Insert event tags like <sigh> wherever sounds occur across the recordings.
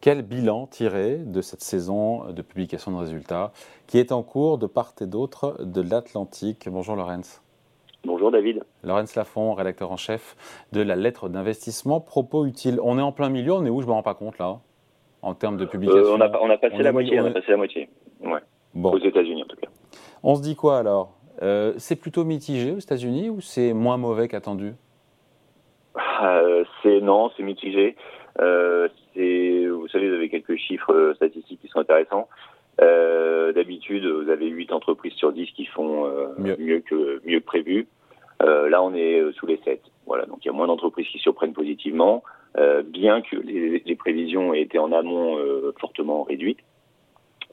Quel bilan tirer de cette saison de publication de résultats qui est en cours de part et d'autre de l'Atlantique? Bonjour Lorenz. Bonjour David. Lorenz Lafont, rédacteur en chef de la lettre d'investissement. Propos utiles. On est en plein milieu, on est où? Je ne me rends pas compte là, en termes de publication. Euh, on, a, passé la moitié, on, a passé la moitié. Ouais. Aux États-Unis en tout cas. On se dit quoi alors? Euh, C'est plutôt mitigé aux États-Unis ou c'est moins mauvais qu'attendu? Euh, C'est non, c'est mitigé. Euh, vous savez, vous avez quelques chiffres euh, statistiques qui sont intéressants. Euh, D'habitude, vous avez 8 entreprises sur 10 qui font euh, mieux. que mieux que prévu. Euh, là, on est sous les 7. Voilà, donc il y a moins d'entreprises qui surprennent positivement, bien que les, les, prévisions aient été en amont fortement réduites.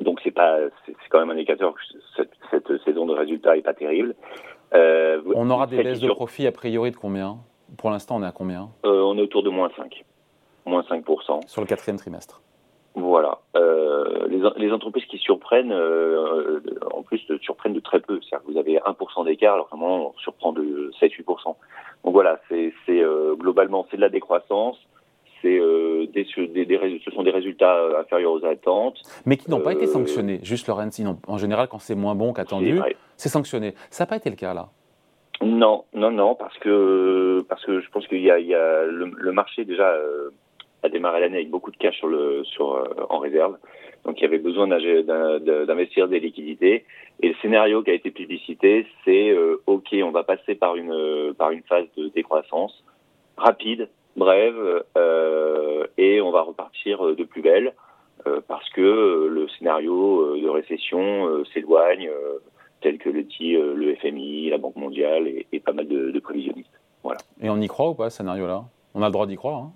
Donc c'est pas, c'est quand même un indicateur que cette, cette, saison de résultats est pas terrible. on aura des baisses de profit a priori de combien? Pour l'instant, on est à combien? On est autour de moins 5 moins 5%. Sur le quatrième trimestre. Voilà. Euh, les, les, entreprises qui surprennent, euh, en plus, surprennent de très peu. C'est-à-dire que vous avez 1% d'écart, alors vraiment, on surprend de 7-8%. Donc voilà, c'est euh, globalement, c'est de la décroissance. C'est des, des, des, ce sont des résultats inférieurs aux attentes. Mais qui n'ont pas été sanctionnés. Juste, Lorenz, en général, quand c'est moins bon qu'attendu, c'est sanctionné. Ça n'a pas été le cas là? Non, non, non, parce que parce que je pense qu'il y a, il y a le, le marché déjà a démarré l'année avec beaucoup de cash euh, en réserve. Donc il y avait besoin d'investir des liquidités. Et le scénario qui a été publicité, c'est euh, OK, on va passer par une, par une phase de décroissance rapide, brève, euh, et on va repartir de plus belle parce que le scénario de récession s'éloigne, tel que le dit le FMI, la Banque mondiale et, et pas mal de, de prévisionnistes. Voilà. Et on y croit ou pas, ce scénario-là? On a le droit d'y croire hein?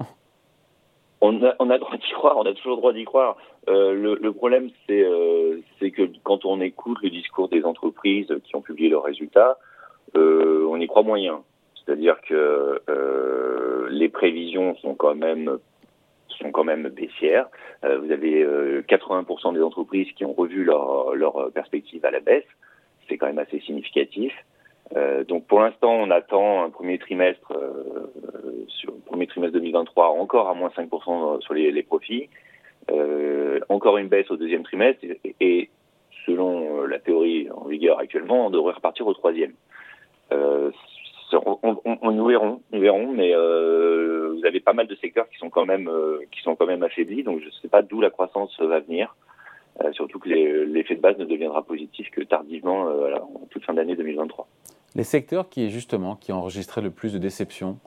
On a, on droit d'y croire, on a toujours droit d'y croire. Euh, le, problème, c'est euh, que quand on écoute le discours des entreprises qui ont publié leurs résultats, euh, on y croit moyen. C'est-à-dire que les prévisions sont quand même baissières. Vous avez 80% des entreprises qui ont revu leur, leur perspective à la baisse. C'est quand même assez significatif. Donc pour l'instant, on attend un premier trimestre, premier trimestre 2023, encore à moins 5% sur les, profits, euh, encore une baisse au deuxième trimestre, et, selon la théorie en vigueur actuellement, on devrait repartir au troisième. Euh, on, nous verrons, nous verrons, mais euh, vous avez pas mal de secteurs qui sont quand même qui sont quand même affaiblis, donc je ne sais pas d'où la croissance va venir. surtout que l'effet de base ne deviendra positif que tardivement en toute fin d'année 2023. Les secteurs qui, justement, qui le plus de déceptions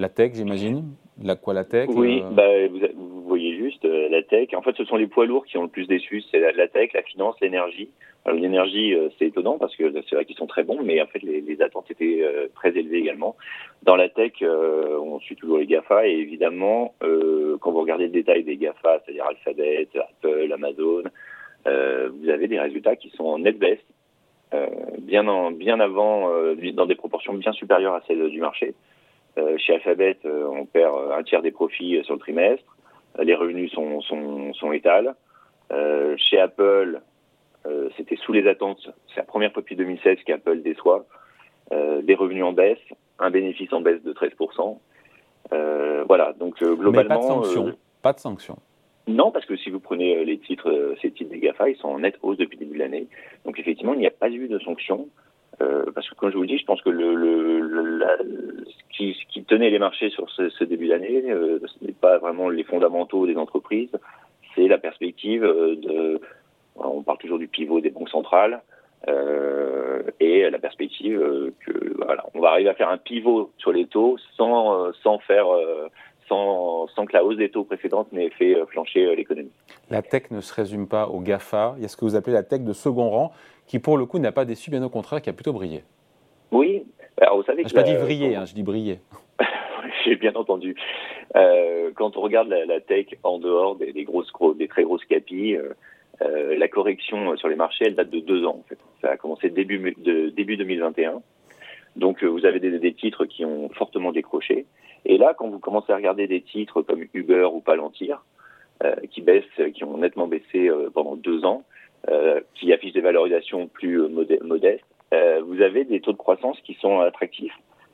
La tech, j'imagine La quoi la tech Oui, euh, bah, vous, voyez juste euh, la tech. En fait, ce sont les poids lourds qui ont le plus déçu. C'est la, tech, la finance, l'énergie. L'énergie, euh, c'est étonnant parce que c'est vrai qu'ils sont très bons, mais en fait, les, les attentes étaient très élevées également. Dans la tech, on suit toujours les GAFA et évidemment, quand vous regardez le détail des GAFA, c'est-à-dire Alphabet, Apple, Amazon, vous avez des résultats qui sont en net baisse bien, en, bien avant, dans des proportions bien supérieures à celles du marché. Euh, chez Alphabet, on perd un tiers des profits sur le trimestre. Les revenus sont, sont, sont étals. chez Apple, c'était sous les attentes. C'est la première fois depuis 2016 qu'Apple déçoit. des revenus en baisse, un bénéfice en baisse de 13%. voilà, donc globalement. Mais pas de sanctions. pas de sanctions. Non, parce que si vous prenez euh, les titres, euh, ces titres des GAFA, ils sont en nette hausse depuis le début de l'année. Donc effectivement, il n'y a pas eu de sanctions. Euh, parce que comme je vous le dis, je pense que le, ce, qui, tenait les marchés sur ce, début d'année, euh, ce n'est pas vraiment les fondamentaux des entreprises, c'est la perspective de, on parle toujours du pivot des banques centrales, euh, et la perspective que voilà, on va arriver à faire un pivot sur les taux sans sans faire sans, que la hausse des taux précédentes n'ait fait euh, flancher euh, l'économie. La tech ne se résume pas au GAFA. Il y a ce que vous appelez la tech de second rang, qui pour le coup n'a pas déçu, bien au contraire, qui a plutôt brillé. Oui, alors vous savez Je n'ai pas dit vriller, hein, je dis briller. <laughs> J'ai bien entendu. Euh, quand on regarde la, tech en dehors des, grosses, des très grosses capis, la correction sur les marchés, elle date de deux ans. En fait. Ça a commencé début, de, début 2021. Donc vous avez des, des, titres qui ont fortement décroché. Et là, quand vous commencez à regarder des titres comme Uber ou Palantir, euh, qui baissent, qui ont nettement baissé euh, pendant deux ans, euh, qui affichent des valorisations plus euh, modestes, euh, vous avez des taux de croissance qui sont attractifs.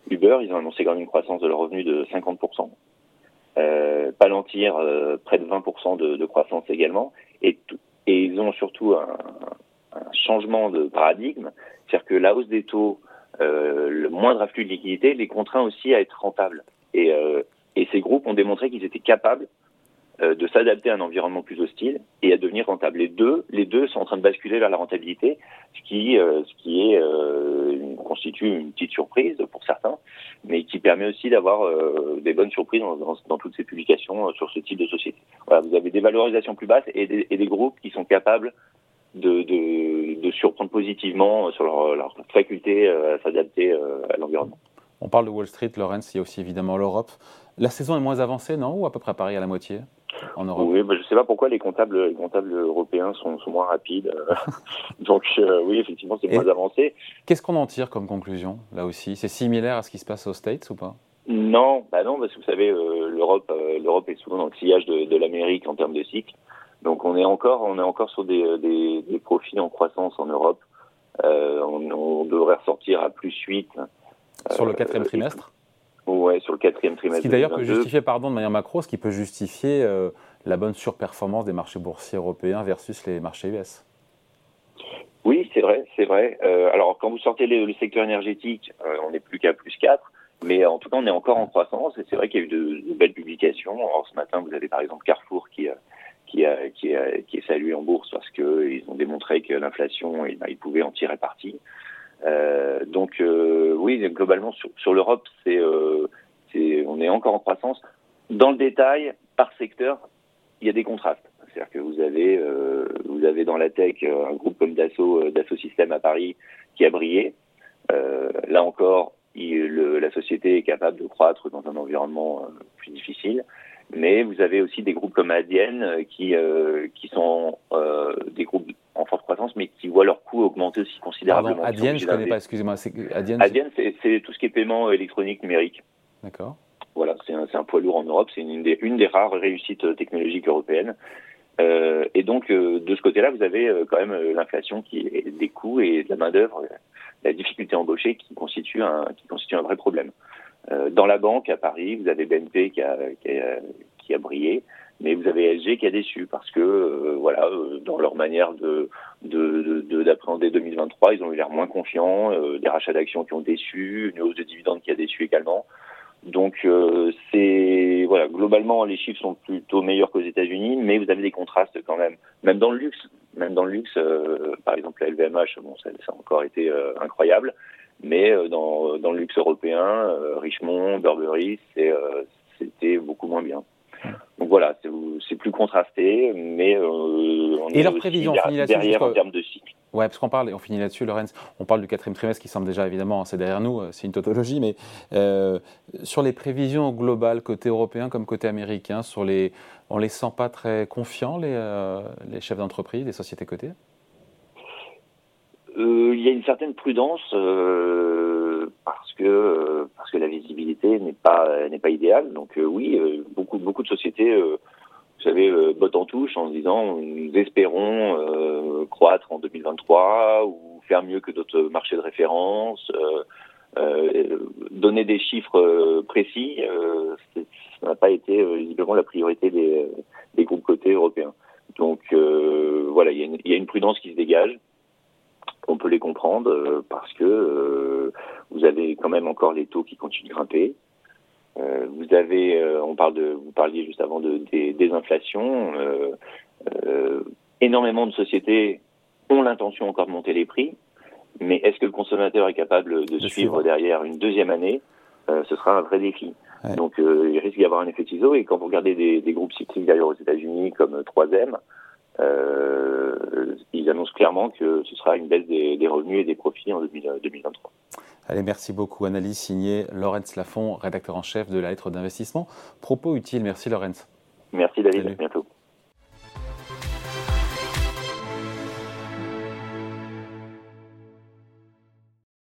Uber, ils ont annoncé quand même une croissance de leur revenu de 50%. Palantir, près de 20% de, croissance également. Et, et ils ont surtout un, un changement de paradigme, c'est-à-dire que la hausse des taux, le moindre afflux de liquidité, les contraint aussi à être rentables. Et, et ces groupes ont démontré qu'ils étaient capables euh, de s'adapter à un environnement plus hostile et à devenir rentable. Les deux, les deux sont en train de basculer vers la rentabilité, ce qui, euh, euh, constitue une petite surprise pour certains, mais qui permet aussi d'avoir des bonnes surprises dans, toutes ces publications sur ce type de société. Vous avez des valorisations plus basses et des, groupes qui sont capables de, surprendre positivement sur leur faculté à s'adapter à l'environnement. On parle de Wall Street, Laurence, il y a aussi évidemment l'Europe. La saison est moins avancée, non Ou à peu près pareil à la moitié oui, bah, je ne sais pas pourquoi les comptables, les comptables européens sont, sont moins rapides. <laughs> Donc euh, oui, effectivement, c'est moins avancé. Qu'est-ce qu'on en tire comme conclusion, là aussi? C'est similaire à ce qui se passe aux States ou pas? Non, bah non, parce que vous savez, euh, l'Europe, euh, l'Europe est souvent dans le sillage de, de l'Amérique en termes de cycle. Donc on est encore, on est encore sur des, des, des profits en croissance en Europe. On, on, devrait ressortir à plus 8. Sur le quatrième trimestre Ouais, sur le quatrième trimestre. Ce qui d'ailleurs peut justifier, pardon, de manière macro, ce qui peut justifier euh, la bonne surperformance des marchés boursiers européens versus les marchés US. Oui, c'est vrai, c'est vrai. Euh, alors, quand vous sortez le, secteur énergétique, euh, on n'est plus qu'à plus 4, mais en tout cas, on est encore en croissance, et c'est vrai qu'il y a eu de, belles publications. Alors, ce matin, vous avez par exemple Carrefour qui, qui, a, qui, a, qui est salué en bourse parce qu'ils ont démontré que l'inflation, eh ben, ils pouvaient en tirer parti. Euh, donc euh, oui, globalement sur, l'Europe, euh, c'est, on est encore en croissance. Dans le détail, par secteur, il y a des contrastes. C'est-à-dire que vous avez, euh, vous avez dans la tech un groupe comme Dassault, Dassault Systèmes à Paris qui a brillé. là encore, il, le, la société est capable de croître dans un environnement plus difficile. Mais vous avez aussi des groupes comme Adyen qui, qui sont des groupes forte croissance, mais qui voient leur coût augmenter aussi considérablement. Pardon, Adyen, je ne connais pas, excusez-moi. Adyen, Adyen c'est tout ce qui est paiement électronique numérique. D'accord. Voilà, c'est un, un, poids lourd en Europe, c'est une, des, une des rares réussites technologiques européennes. Euh, et donc, euh, de ce côté-là, vous avez euh, quand même euh, l'inflation qui est des coûts et de la main-d'œuvre, la difficulté à embaucher qui constitue un, qui constitue un vrai problème. dans la banque à Paris, vous avez BNP qui a, qui a, qui a brillé mais vous avez LG qui a déçu parce que euh, voilà euh, dans leur manière de d'appréhender de, de, 2023 ils ont eu l'air moins confiants euh, des rachats d'actions qui ont déçu une hausse de dividendes qui a déçu également. Donc c'est voilà globalement les chiffres sont plutôt meilleurs qu'aux États-Unis mais vous avez des contrastes quand même. Même dans le luxe même dans le luxe par exemple la LVMH bon ça, ça a encore été incroyable. Mais dans, dans le luxe européen Richemont Burberry c'était beaucoup moins bien donc voilà, c'est plus contrasté, mais euh, on Et leur prévision, derrière en termes de cycle. Ouais, parce qu'on parle, et on finit là-dessus, Lorenz, on parle du quatrième trimestre qui semble déjà évidemment, c'est derrière nous, euh, c'est une tautologie, mais euh, sur les prévisions globales côté européen comme côté américain, sur les, on les sent pas très confiants les, les chefs d'entreprise, les sociétés cotées? Il y a une certaine prudence parce que parce que la n'est pas n'est pas idéale. Donc oui, beaucoup beaucoup de sociétés, vous savez, bottent en touche en se disant nous espérons croître en 2023 ou faire mieux que d'autres marchés de référence. donner des chiffres précis, ça n'a pas été visiblement la priorité des, groupes cotés européens. Donc voilà, il y, y, a une prudence qui se dégage on peut les comprendre euh, parce que euh, vous avez quand même encore les taux qui continuent de grimper. Euh, vous avez, on parle de, vous parliez juste avant de des, inflations. énormément de sociétés ont l'intention encore de monter les prix, mais est-ce que le consommateur est capable de, suivre, derrière une deuxième année Ce sera un vrai défi. Donc il risque d'y avoir un effet ciseau. Et quand vous regardez des, des groupes cycliques d'ailleurs aux États-Unis comme 3M, euh, ils annoncent clairement que ce sera une baisse des, revenus et des profits en 2023. Allez, merci beaucoup. Analyse signée Laurence Lafont, rédacteur en chef de la lettre d'investissement. Propos utile. Merci Laurence. Merci David. À bientôt.